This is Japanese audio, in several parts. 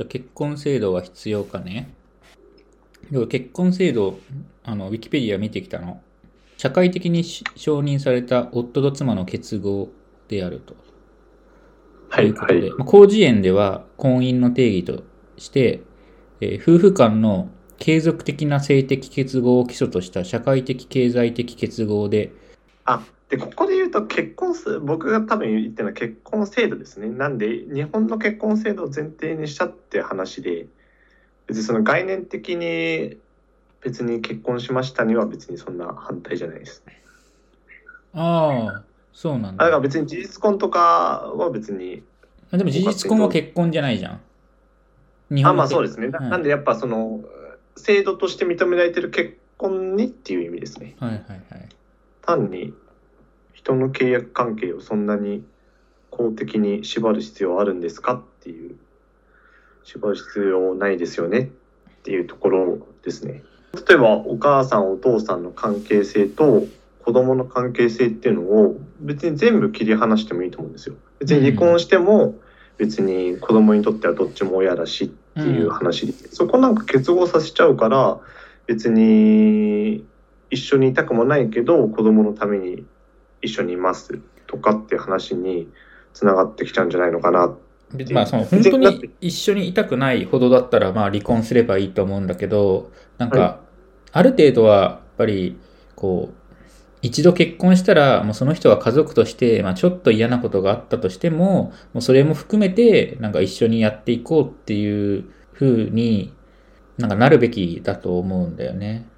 じゃあ結婚制度は必要かね。結婚制度、あの、ウィキペディア見てきたの。社会的にし承認された夫と妻の結合であると。はいいうことで、はいまあ、広辞苑では婚姻の定義として、えー夫婦間の継続的な性的結合を基礎とした社会的経済的結合で、あでここで言うと結婚す僕が多分言ってるのは結婚制度ですねなんで日本の結婚制度を前提にしたって話で別にその概念的に別に結婚しましたには別にそんな反対じゃないですああ、そうなんだ。あだから別に事実婚とかは別にあでも事実婚は結婚じゃないじゃん。日あの結まあそうですね、なはいなんでやっぱその制度として認められてる結婚にっていう意味ですねはいはいはい。単に人の契約関係をそんなに公的に縛る必要あるんですかっていう縛る必要ないですよねっていうところですね。例えばお母さんお父さんの関係性と子供の関係性っていうのを別に全部切り離してもいいと思うんですよ。別に離婚しても別に子供にとってはどっちも親だしっていう話で、そこなんか結合させちゃうから別に一緒にいたくもないけど子供のために一緒にいますとかっていう話につながってきちゃうんじゃないのかな。別まあその本当に一緒にいたくないほどだったらまあ離婚すればいいと思うんだけどなんはかある程度はやっぱりこう一度結婚したらもうその人は家族としてまあちょっと嫌なことがあったとしてももうそれも含めてなんか一緒にやっていこうっていう風になんかなるべきだと思うんだよね。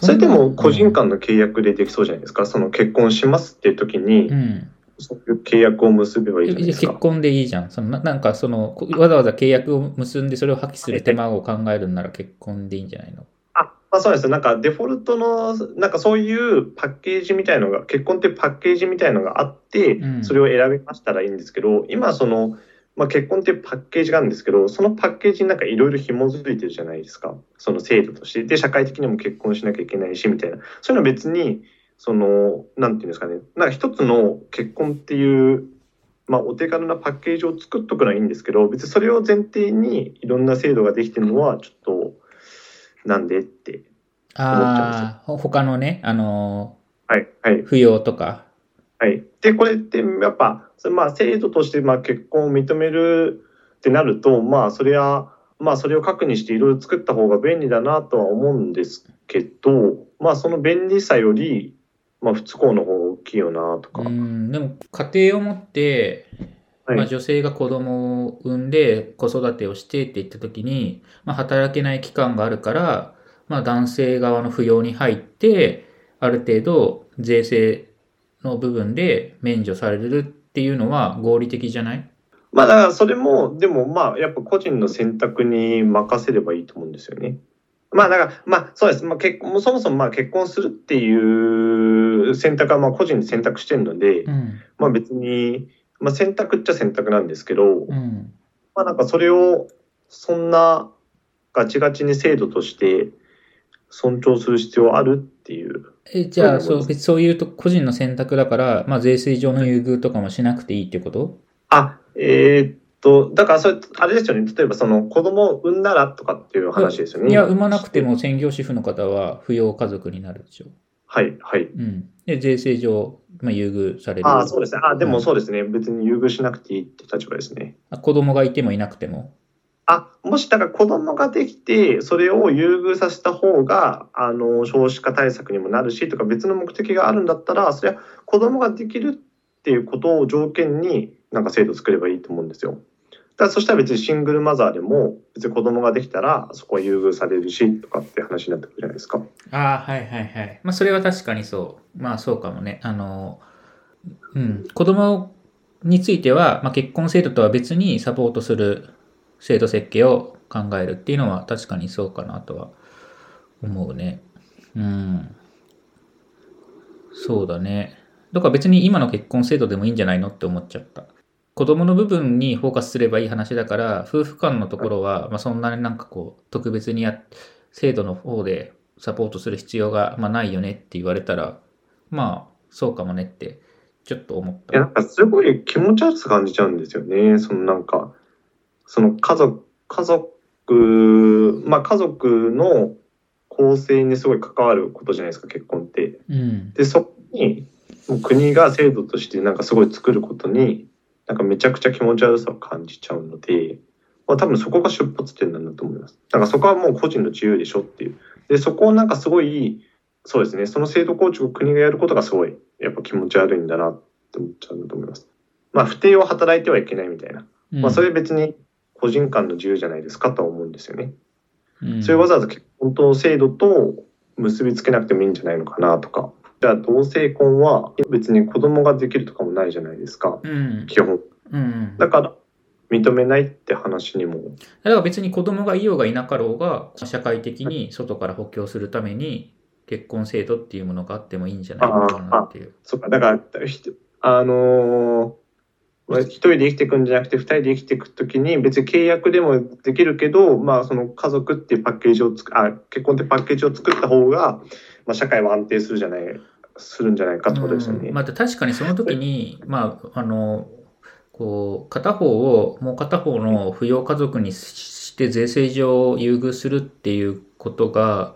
それでも個人間の契約でできそうじゃないですか、その結婚しますっていう時に、うん。そういう契約を結べばいいじゃないですか。結婚でいいじゃん。そのななんかその、こわざわざ契約を結んでそれを破棄する手間を考えるんなら結婚でいいんじゃないの？あ、まあ、そうですなんかデフォルトのなんかそういうパッケージみたいのが結婚ってパッケージみたいのがあって、うん。それを選びましたらいいんですけど今その、まあ、結婚っていうパッケージがあるんですけどそのパッケージになんかいろいろ紐づいてるじゃないですか。その制度として。で社会的にも結婚しなきゃいけないしみたいな。そういうのは別にそのなんていうんですかね。なんか一つの結婚っていうまあ、お手軽なパッケージを作っとくのはいいんですけど別にそれを前提にいろんな制度ができてるのはちょっとなんでってああ、ほ他のね、あのはいはい。ー、扶養とか。はい。で、これってやっぱ、まあ制度としてまあ結婚を認めるってなると、まあそれは、まあそれを核にしていろいろ作った方が便利だなとは思うんですけど、まあその便利さより、まあ不都合の方が大きいよなとか。うん、でも家庭を持って、はいまあ、女性が子供を産んで子育てをしてって言った時に、まあ、働けない期間があるから、まあ、男性側の扶養に入ってある程度税制の部分で免除されるっていうのは合理的じゃない？まあだからそれも、でもまあやっぱ個人の選択に任せればいいと思うんですよね。まあだから、まあそうです。まあ結婚、そもそもまあ結婚するっていう選択はまあ個人で選択してるので、うんまあ別に、まあ選択っちゃ選択なんですけど、うんまあなんかそれをそんなガチガチに制度として尊重する必要あるっていう。えじゃあそう別にそういうと個人の選択だから、まあ、税制上の優遇とかもしなくていいってこと？あ、えーっと、だからそれ、あれですよね。例えばその子供を産んだらとかっていう話ですよね。いや、産まなくて。も専業主婦の方は扶養家族になるでしょ。はい、はい。うん。で、税制上、まあ、優遇される。あそうですね。あ、でうんもそうですね。別に優遇しなくていいって立場ですね。あ子供がいてもいなくても。あ、もしだから子供ができて、それを優遇させた方が、あの、少子化対策にもなるしとか別の目的があるんだったら、それは子供ができるっていうことを条件になんか制度作ればいいと思うんですよ。だからそしたら別にシングルマザーでも別に子供ができたらそこは優遇されるしとかって話になってくるじゃないですか。ああ、はいはいはい。まあ、それは確かにそう。まあ、そうかもね。あの、うん。子供については、まあ、結婚制度とは別にサポートする制度設計を考えるっていうのは確かにそうかなとは思うね。うん。そうだね。だから別に今の結婚制度でもいいんじゃないのって思っちゃった。子供の部分にフォーカスすればいい話だから、夫婦間のところは、まあ、そんなになんかこう、特別にや、制度の方でサポートする必要が、まあ、ないよねって言われたら、まあ、そうかもねって、ちょっと思っいや、なた。んかすごい気持ち悪さ感じちゃうんですよね。そのなんか、その家族家族、まあ家族の構成にすごい関わることじゃないですか、結婚って。うん。で、そこに、もう国が制度としてなんかすごい作ることに、なんかめちゃくちゃ気持ち悪さを感じちゃうので、まあ多分そこが出発点なんだと思います。だからそこはもう個人の自由でしょっていう。で、そこをなんかすごい、そうですね、その制度構築を国がやることがすごい、やっぱ気持ち悪いんだなって思っちゃうんだと思います。まあ、不定を働いてはいけないみたいな。うんまあ、それ別に個人間の自由じゃないですかとは思うんですよね。うんそれわざわざ結婚と制度と結びつけなくてもいいんじゃないのかなとか。じゃあ同性婚は別に子供ができるとかもないじゃないですか。うん。基本。うん。だから認めないって話にも。だから別に子供がいようがいなかろうが、社会的に外から補強するために、結婚制度っていうものがあってもいいんじゃないのかなっていう。そっか、だから、ひあのーまあ一人で生きていくんじゃなくて二人で生きていくときに別に契約でもできるけど、まあその家族っていうパッケージをつくあ結婚ってパッケージを作った方が、まあ、社会は安定するじゃないするんじゃないかってことですよね。うんまあ、確かにその時に、まあ、あの、こう、片方をもう片方の扶養家族にして税制上優遇するっていうことが、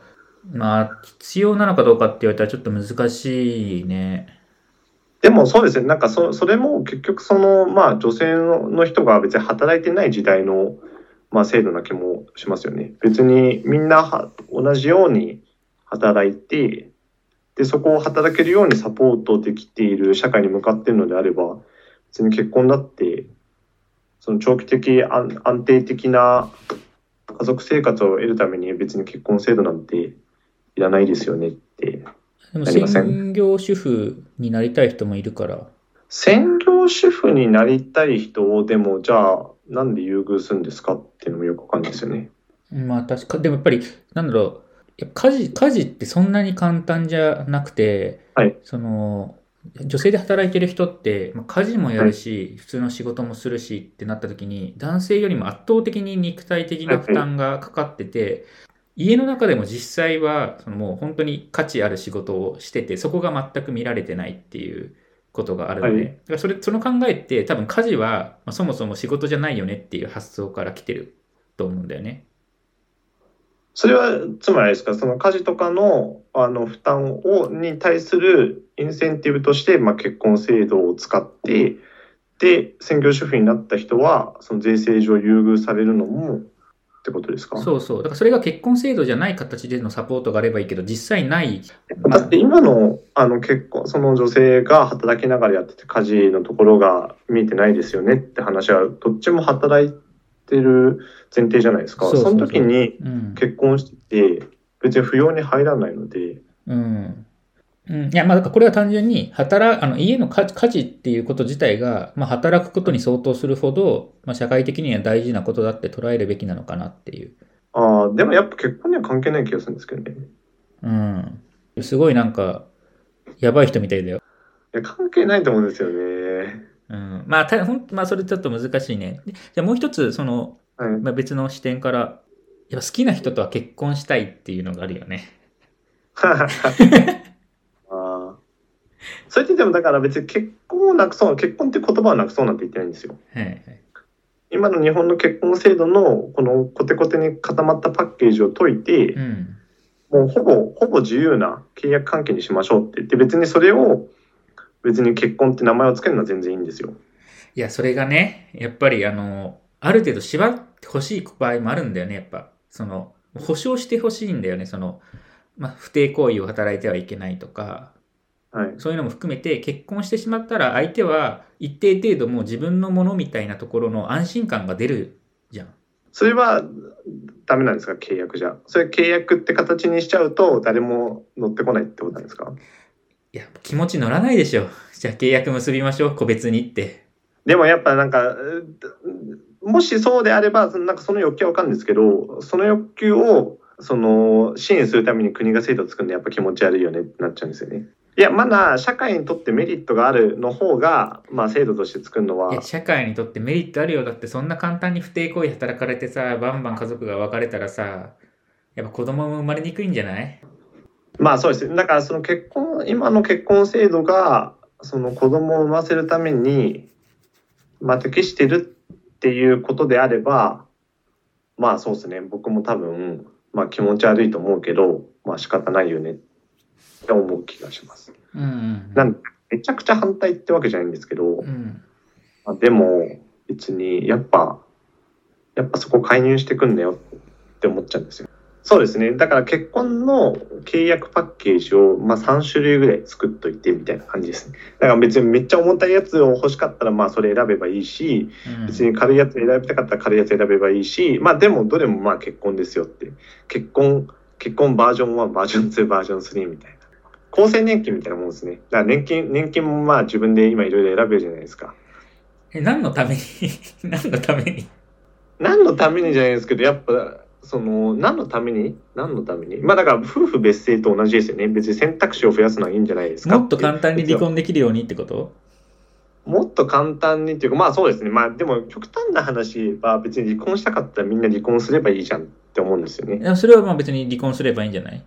まあ、必要なのかどうかって言われたらちょっと難しいね。でもそうですね、なんかそそれも結局その、まあ、女性の人が別に働いてない時代の、まあ、制度な気もしますよね。別にみんなは同じように働いてで、そこを働けるようにサポートできている社会に向かっているのであれば、別に結婚だって、その長期的安安定的な家族生活を得るために別に結婚制度なんていらないですよねってでも専業主婦になりたい人もいるから。専業主婦になりたい人をでもじゃあなんで優遇するんですかっていうのもよくわかんないですよね。まあ確か、でもやっぱり、なんだろう、家事、家事ってそんなに簡単じゃなくて、はいその、女性で働いてる人って、まあ、家事もやるし、普通の仕事もするしってなった時に、男性よりも圧倒的に肉体的な負担がかかってて、家の中でも実際は、そのもう本当に価値ある仕事をしてて、そこが全く見られてないっていうことがあるので、はいだからそれ、その考えって多分家事は、まあ、そもそも仕事じゃないよねっていう発想から来てると思うんだよね。それはつまりですかその家事とかのあの負担をに対するインセンティブとして、まあ、結婚制度を使ってで専業主婦になった人はその税制上優遇されるのもってことですか？そうそう。だからそれが結婚制度じゃない形でのサポートがあればいいけど、実際ない。だって今のあの結婚その女性が働きながらやってて家事のところが見えてないですよねって話はどっちも働いてる前提じゃないですか。その時にうん。結婚してて別に扶養に入らないのでうん。うん、いや、まあ、だからこれは単純に、働、あの、家の家家事っていうこと自体が、まあ、働くことに相当するほど、まあ、社会的には大事なことだって捉えるべきなのかなっていう。ああでもやっぱ結婚には関係ない気がするんですけどね。うん。すごいなんか、やばい人みたいだよ。いや関係ないと思うんですよね。うん。まあ、たほんまあ、それちょっと難しいね。でじゃあもう一つ、その、はい、まあ、別の視点から、やっぱ好きな人とは結婚したいっていうのがあるよね。それってでもだから別に結婚をなくそう結婚って言葉をなくそうなんて言ってないんですよ。はいはい。今の日本の結婚制度のこのコテコテに固まったパッケージを解いて、うん。もうほぼほぼ自由な契約関係にしましょうって言って別にそれを別に結婚って名前をつけるのは全然いいんですよ。いや、それがね、やっぱりあの、ある程度縛ってほしい場合もあるんだよね、やっぱ。その、保証してほしいんだよね、その、まあ、不貞行為を働いてはいけないとか、はい。そういうのも含めて結婚してしまったら相手は一定程度もう自分のものみたいなところの安心感が出るじゃん。それはダメなんですか？契約じゃ。それ契約って形にしちゃうと誰も乗ってこないってことなんですか？いや、気持ち乗らないでしょ。じゃあ契約結びましょう、個別にって。でもやっぱなんか、うもしそうであれば、そのなんかその欲求はわかるんですけど、その欲求を、その、支援するために国が制度を作るのやっぱ気持ち悪いよねってなっちゃうんですよね。いや、まだ社会にとってメリットがあるの方が、まあ制度として作るのはいや、、社会にとってメリットあるよ。だってそんな簡単に不貞行為働かれてさ、バンバン家族が別れたらさ、やっぱ子供も生まれにくいんじゃない？まあそうですね。だからその結婚、今の結婚制度が、その子供を産ませるために、まあ適してるっていうことであれば、まあそうですね。僕も多分、まあ気持ち悪いと思うけど、まあ仕方ないよねって思う気がします。うんうんなんめちゃくちゃ反対ってわけじゃないんですけど、うんまあ、でも別にやっぱ、やっぱそこ介入してくんだよって思っちゃうんですよ。そうですね。だから結婚の契約パッケージを、まあ、3種類ぐらい作っといてみたいな感じですね。だから別にめっちゃ重たいやつを欲しかったらまあそれ選べばいいし、うん別に軽いやつ選びたかったら軽いやつ選べばいいし、まあでもどれもまあ結婚ですよって。結婚、結婚バージョン1、バージョン2、バージョン3みたいな。厚生年金みたいなもんですね。だから年金、年金もまあ自分で今いろいろ選べるじゃないですか。え何のために？何のために？何のためにじゃないですけど、やっぱ、その、何のために？何のために？まあだから夫婦別姓と同じですよね。別に選択肢を増やすのはいいんじゃないですか。もっと簡単に離婚できるようにってこと？もっと簡単にっていうか、まあそうですね。まあでも極端な話は別に離婚したかったらみんな離婚すればいいじゃんって思うんですよね。それはまあ別に離婚すればいいんじゃない？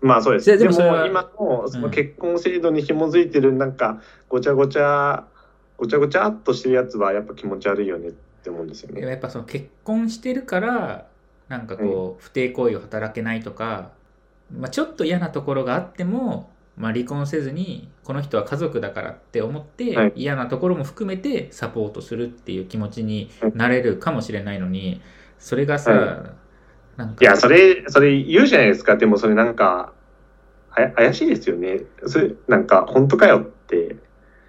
まあそうです。ででも今のそのうん結婚制度に紐づいてるなんかごちゃごちゃ、ごちゃごちゃっとしてるやつはやっぱ気持ち悪いよねって思うんですよね。やっぱその結婚してるからなんかこう不貞行為を働けないとか、まあ、ちょっと嫌なところがあっても、まあ、離婚せずにこの人は家族だからって思って、はい。嫌なところも含めてサポートするっていう気持ちになれるかもしれないのにそれがさ、はなんかいや、それ、それ言うじゃないですか。でもそれなんか、あや怪しいですよね。それ、なんか、本当かよって。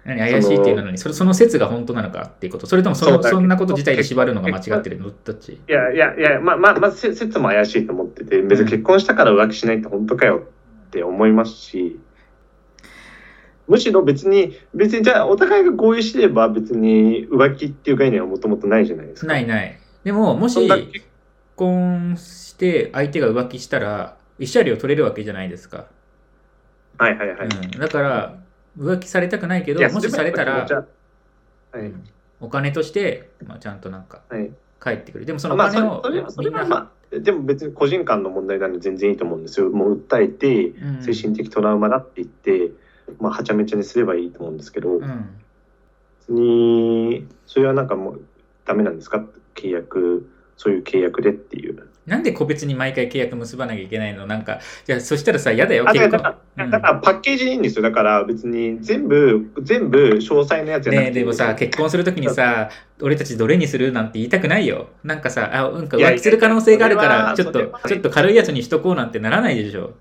何怪しいっていうのにそれその説が本当なのかっていうこと。それともそのそんなこと自体で縛るのが間違ってるの？どっち？いやいやいや、まあまあ、まあ、せ説も怪しいと思ってて、別に結婚したから浮気しないって本当かよって思いますし、むしろ別に、別にじゃあお互いが合意してれば別に浮気っていう概念はもともとないじゃないですか。ないないでももし結婚して相手が浮気したら慰謝料取れるわけじゃないですか、はいはいはい。うん、だから浮気されたくないけどもしされたらははい。お金として、まあ、ちゃんとなんかはい。返ってくるでもそのお金をれそれはそれはまあ、でも別に個人間の問題なんで全然いいと思うんですよ。もう訴えて、うん精神的トラウマだって言って、まあ、はちゃめちゃにすればいいと思うんですけど、うん。別に、それはなんかもうダメなんですか契約、そういう契約でっていう。なんで個別に毎回契約結ばなきゃいけないの？なんかじゃあそしたらさ嫌だよあだ結から婚だからパッケージでいいんですよ。だから別に全部、全部詳細なやつじゃなねえでもさ結婚するときにさ俺たちどれにするなんて言いたくないよ。なんかさあなんか浮気する可能性があるからちょっとちょっと軽いやつにしとこうなんてならないでしょ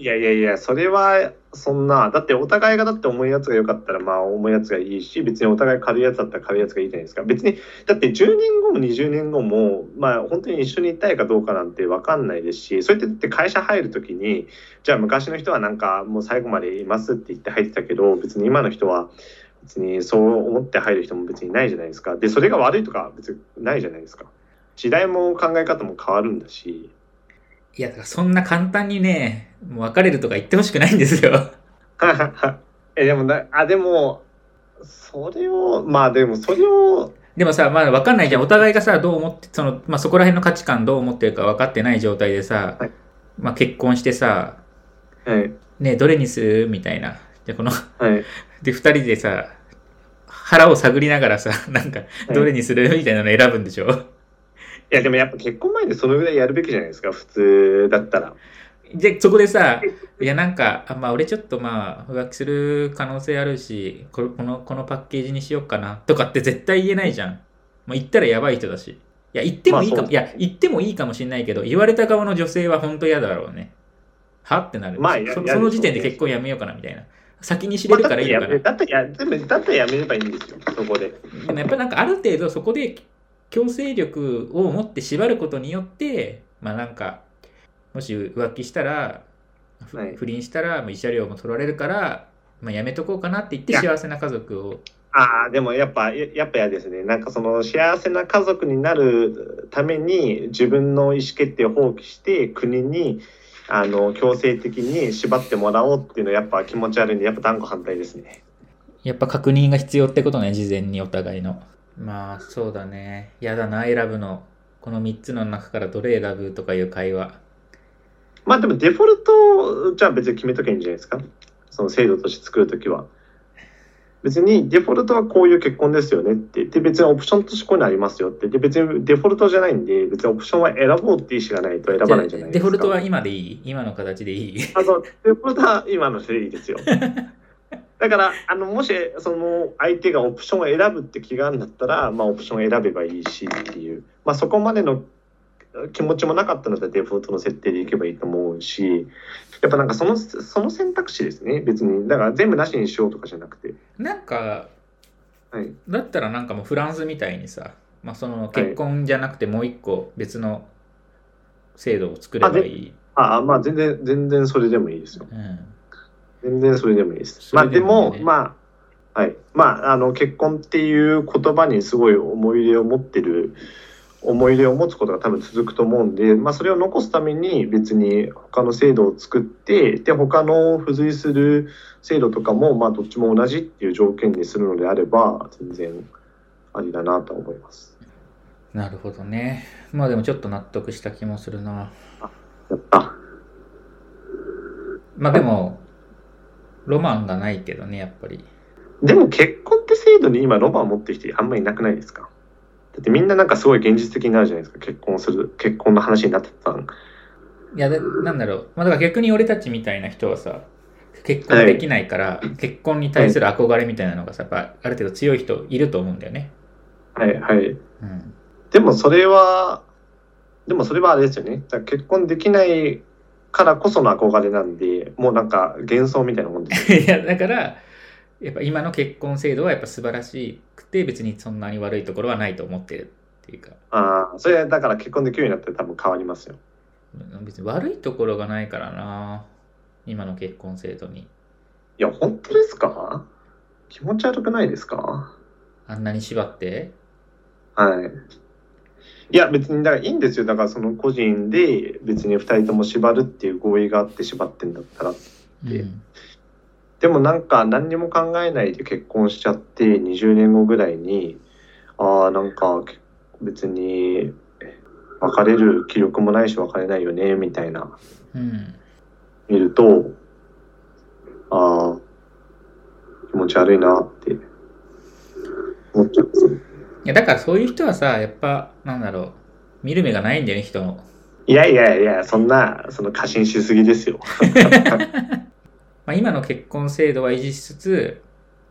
いやいやいや、それはそんな、だってお互いがだって重いやつが良かったら、まあ重いやつがいいし、別にお互い軽いやつだったら軽いやつがいいじゃないですか。別に、だって10年後も20年後も、まあ本当に一緒にいたいかどうかなんて分かんないですし、それってって会社入るときに、じゃあ昔の人はなんかもう最後までいますって言って入ってたけど、別に今の人は、別にそう思って入る人も別にないじゃないですか。で、それが悪いとか別にないじゃないですか。時代も考え方も変わるんだし。いやだからそんな簡単にねもう別れるとか言ってほしくないんですよ。えでもなあでもそれをまあでもそれをでもさまだ分かんないじゃん。お互いがさどう思ってその、まあ、そこら辺の価値観どう思ってるか分かってない状態でさ、はい。まあ、結婚してさはい。ねどれにするみたいな。でこのはい。で2人でさ腹を探りながらさなんかい。どれにするみたいなの選ぶんでしょ、いやでもやっぱ結婚前でそのぐらいやるべきじゃないですか普通だったらでそこでさい。やなんかあまあ俺ちょっとまあ浮気する可能性あるしこのこのパッケージにしようかなとかって絶対言えないじゃん。もう言ったらやばい人だし。いや言ってもいいかも、まあいや言ってもいいかもしれないけど言われた側の女性は本当嫌だろうね。はってなる、まあやそやその時点で結婚やめようかなみたいな。先に知れるからいいのかな、だったらやだったらやめればいいんですよそこで。でもやっぱなんかある程度そこで強制力を持って縛ることによってまあなんかもし浮気したら、ふはい。不倫したらまあ慰謝料も取られるから、まあ、やめとこうかなって言って幸せな家族を。ああでもやっぱややっぱ嫌ですね。なんかその幸せな家族になるために自分の意思決定を放棄して国にあの強制的に縛ってもらおうっていうのはやっぱ気持ち悪いんでやっぱ断固反対ですね。やっぱ確認が必要ってことね事前にお互いの。まあそうだね。嫌だな選ぶの。この3つの中からどれ選ぶとかいう会話まあでもデフォルトじゃあ別に決めとけばいいんじゃないですかその制度として作るときは。別にデフォルトはこういう結婚ですよねって。で、別にオプションとしてこういうのありますよって。で、別にデフォルトじゃないんで、別にオプションは選ぼうって意思がないと選ばないじゃないですか。デフォルトは今でいい？今の形でいい？あの、デフォルトは今のでいいですよ。だから、あの、もし、その、相手がオプションを選ぶって気があるんだったら、まあ、オプションを選べばいいしっていう。まあ、そこまでの気持ちもなかったので、デフォルトの設定でいけばいいと思うし、やっぱなんかその、その選択肢ですね。別に。だから全部なしにしようとかじゃなくて。なんかはい。だったらなんかもうフランスみたいにさ、まあ、その結婚じゃなくてもう一個別の制度を作ればいい。ああ、まあ、全然、全然それでもいいですよ。うん全然それでもいいです。そまあでも、まあ、はい。まあ、あの、結婚っていう言葉にすごい思い入れを持ってる、思い入れを持つことが多分続くと思うんで、まあそれを残すために別に他の制度を作って、で、他の付随する制度とかも、まあどっちも同じっていう条件にするのであれば、全然ありだなと思います。なるほどね。まあでもちょっと納得した気もするな。やった。まあでも、ロマンがないけどね、やっぱり。でも結婚って制度に今ロマン持ってる人あんまりいなくないですか？だってみんななんかすごい現実的になるじゃないですか。結婚する、結婚の話になってたんいや、だなんだろう。まあだから逆に俺たちみたいな人はさ、結婚できないから、結婚に対する憧れみたいなのがさ、やっぱある程度強い人いると思うんだよね。はいはい。うん。でもそれは、でもそれはあれですよね。結婚できないからこその憧れなんで、もうなんか幻想みたいなもんですよ。いや、だから、やっぱ今の結婚制度はやっぱ素晴らしくて、別にそんなに悪いところはないと思ってるっていうか、ああ、それはだから結婚できるようになって多分変わりますよ。別に悪いところがないからな、今の結婚制度に。いや、本当ですか？気持ち悪くないですか？あんなに縛って？はい。いや、別に、だからいいんですよ。だからその個人で別に二人とも縛るっていう合意があって縛ってんだったら。うん。でもなんか何にも考えないで結婚しちゃって20年後ぐらいに、ああ、なんか別に別れる気力もないし別れないよね、みたいなうん。見ると、ああ、気持ち悪いなって思っちゃうんですよ。いや、だからそういう人はさ、やっぱ、なんだろう、見る目がないんだよね、人の。いやいやいや、そんな、その過信しすぎですよ。まあ、今の結婚制度は維持しつつ、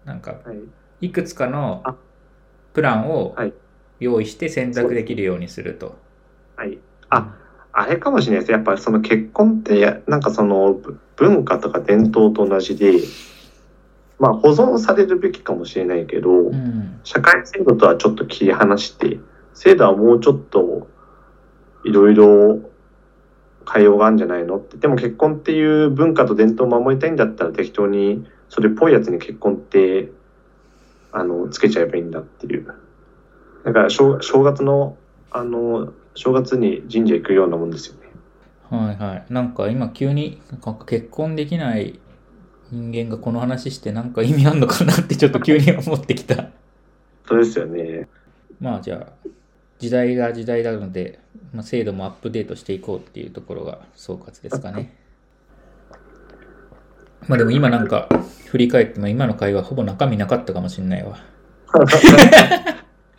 なんか、はい、いくつかのあプランをはい用意して選択できるようにすると。はい。あ、あれかもしれないです。やっぱりその結婚って、なんかそのぶ文化とか伝統と同じで、まあ保存されるべきかもしれないけど、うん。社会制度とはちょっと切り離して、制度はもうちょっといろいろ変えようがあるんじゃないの？って。でも結婚っていう文化と伝統を守りたいんだったら適当にそれっぽいやつに結婚ってあのつけちゃえばいいんだっていう。だから正正月のあの正月に神社行くようなもんですよね。はいはい。なんか今急になんか結婚できない人間がこの話してなんか意味あんのかなってちょっと急に思ってきた。そうですよね。まあじゃあ、時代が時代なので、まあ、制度もアップデートしていこうっていうところが総括ですかね。まあでも今なんか振り返っても今の会話ほぼ中身なかったかもしれないわ。